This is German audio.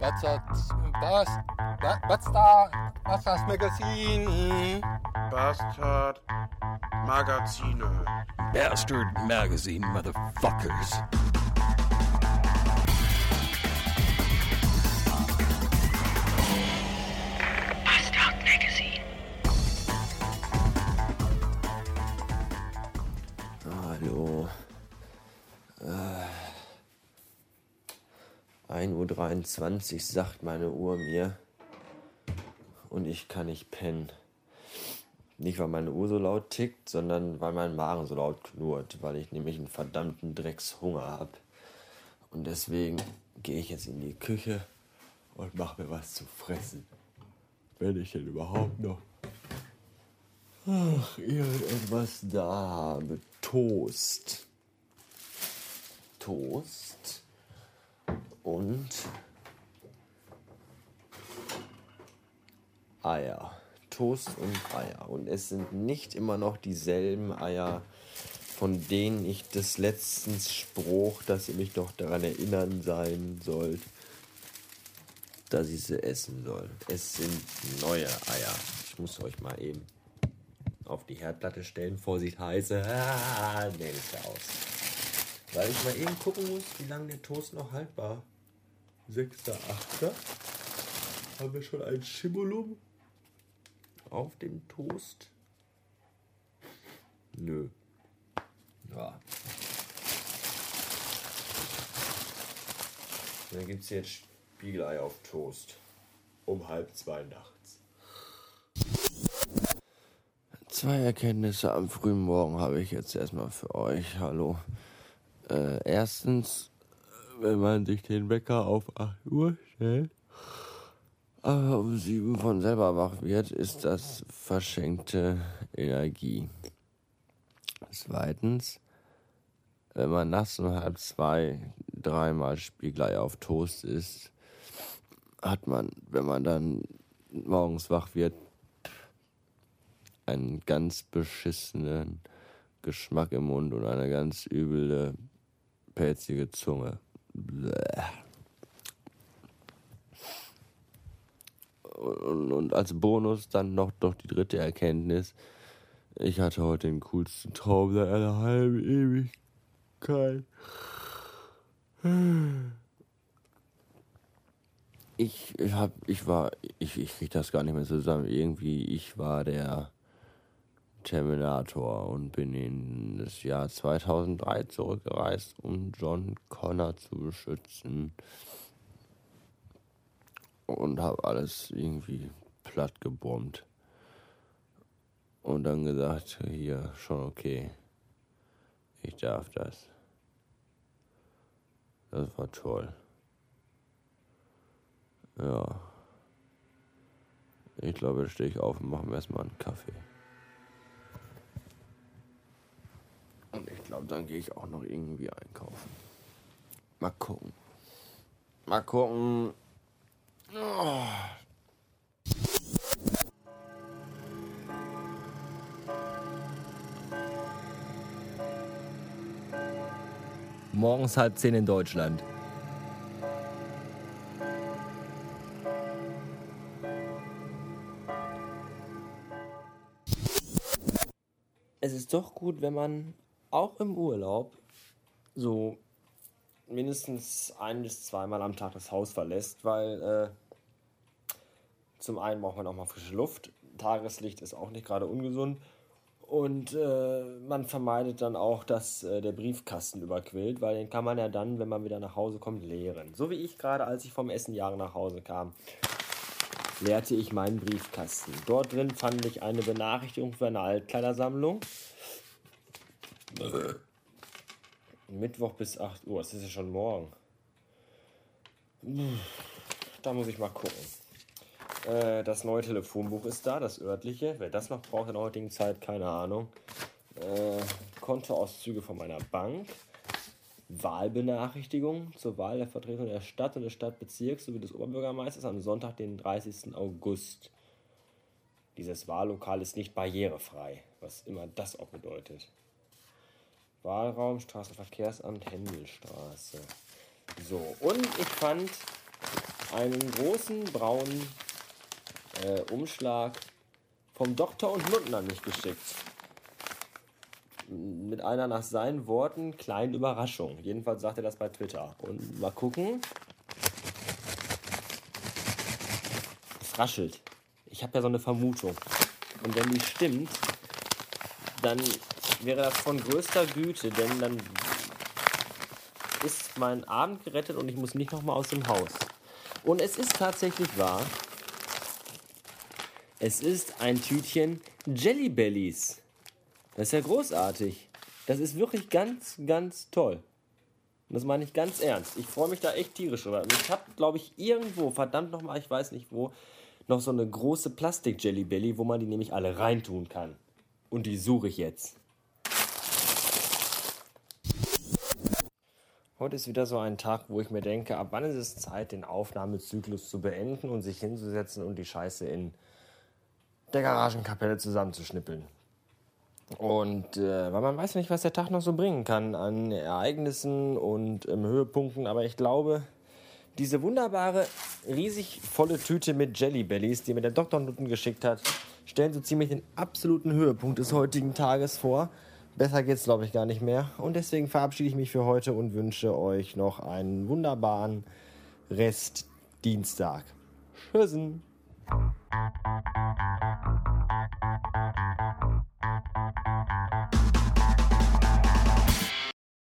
Was hat. Was? Was, was da? Was das Magazin? Bastard Magazine. Bastard Magazine, motherfuckers. Bastard Magazine. Hallo. Äh, 1.23 Uhr sagt meine Uhr mir. Und ich kann nicht pennen. Nicht, weil meine Uhr so laut tickt, sondern weil mein Magen so laut knurrt, weil ich nämlich einen verdammten Dreckshunger habe. Und deswegen gehe ich jetzt in die Küche und mache mir was zu fressen. Wenn ich denn überhaupt noch Ach, irgendetwas da habe. Toast. Toast. Und Eier. Toast und Eier. Und es sind nicht immer noch dieselben Eier, von denen ich des letztens spruch, dass ihr mich noch daran erinnern sein sollt, dass ich sie essen soll. Es sind neue Eier. Ich muss euch mal eben auf die Herdplatte stellen. Vorsicht, heiße. Ah, nee, ist ja aus. Weil ich mal eben gucken muss, wie lange der Toast noch haltbar. 6.8. Haben wir schon ein Schimmelum auf dem Toast? Nö. Ja. Dann gibt es jetzt Spiegelei auf Toast. Um halb zwei nachts. Zwei Erkenntnisse am frühen Morgen habe ich jetzt erstmal für euch. Hallo. Äh, erstens, wenn man sich den Wecker auf 8 Uhr stellt, aber um 7 von selber wach wird, ist das verschenkte Energie. Zweitens, wenn man nachts um halb zwei dreimal Spiegelei auf Toast isst, hat man, wenn man dann morgens wach wird, einen ganz beschissenen Geschmack im Mund und eine ganz üble, pelzige Zunge. Und, und als Bonus dann noch doch die dritte Erkenntnis. Ich hatte heute den coolsten Traum seit einer halben Ewigkeit. Ich, ich hab, ich war, ich, ich krieg das gar nicht mehr zusammen. Irgendwie, ich war der Terminator und bin in das Jahr 2003 zurückgereist, um John Connor zu beschützen. Und habe alles irgendwie platt gebombt. Und dann gesagt, hier, schon okay. Ich darf das. Das war toll. Ja. Ich glaube, da stehe ich auf und mache mir erstmal einen Kaffee. Und ich glaube, dann gehe ich auch noch irgendwie einkaufen. Mal gucken. Mal gucken. Oh. Morgens halb zehn in Deutschland. Es ist doch gut, wenn man auch im Urlaub so mindestens ein bis zweimal am Tag das Haus verlässt, weil äh, zum einen braucht man auch mal frische Luft. Tageslicht ist auch nicht gerade ungesund. Und äh, man vermeidet dann auch, dass äh, der Briefkasten überquillt, weil den kann man ja dann, wenn man wieder nach Hause kommt, leeren. So wie ich gerade, als ich vom Essen Jahre nach Hause kam, leerte ich meinen Briefkasten. Dort drin fand ich eine Benachrichtigung für eine Altkleidersammlung. Mittwoch bis 8 Uhr, es ist ja schon morgen. Da muss ich mal gucken. Äh, das neue Telefonbuch ist da, das örtliche. Wer das noch braucht in der heutigen Zeit, keine Ahnung. Äh, Kontoauszüge von meiner Bank. Wahlbenachrichtigung zur Wahl der Vertretung der Stadt und des Stadtbezirks sowie des Oberbürgermeisters am Sonntag, den 30. August. Dieses Wahllokal ist nicht barrierefrei, was immer das auch bedeutet. Wahlraum, Straßenverkehrsamt, Händelstraße. So, und ich fand einen großen braunen äh, Umschlag vom Doktor und Nutten an mich geschickt. Mit einer nach seinen Worten kleinen Überraschung. Jedenfalls sagt er das bei Twitter. Und mal gucken. Es raschelt. Ich habe ja so eine Vermutung. Und wenn die stimmt, dann wäre das von größter Güte, denn dann ist mein Abend gerettet und ich muss nicht nochmal aus dem Haus. Und es ist tatsächlich wahr. Es ist ein Tütchen Jelly Bellies. Das ist ja großartig. Das ist wirklich ganz, ganz toll. Und das meine ich ganz ernst. Ich freue mich da echt tierisch drüber. Und ich habe, glaube ich, irgendwo, verdammt nochmal, ich weiß nicht wo, noch so eine große Plastik-Jelly Belly, wo man die nämlich alle reintun kann. Und die suche ich jetzt. Heute ist wieder so ein Tag, wo ich mir denke, ab wann ist es Zeit, den Aufnahmezyklus zu beenden und sich hinzusetzen und die Scheiße in der Garagenkapelle zusammenzuschnippeln. Und äh, weil man weiß nicht, was der Tag noch so bringen kann an Ereignissen und ähm, Höhepunkten, aber ich glaube, diese wunderbare, riesig volle Tüte mit Jelly Bellies, die mir der Dr. Nutten geschickt hat, stellen so ziemlich den absoluten Höhepunkt des heutigen Tages vor. Besser geht's, glaube ich, gar nicht mehr. Und deswegen verabschiede ich mich für heute und wünsche euch noch einen wunderbaren Rest Dienstag. Tschüssen.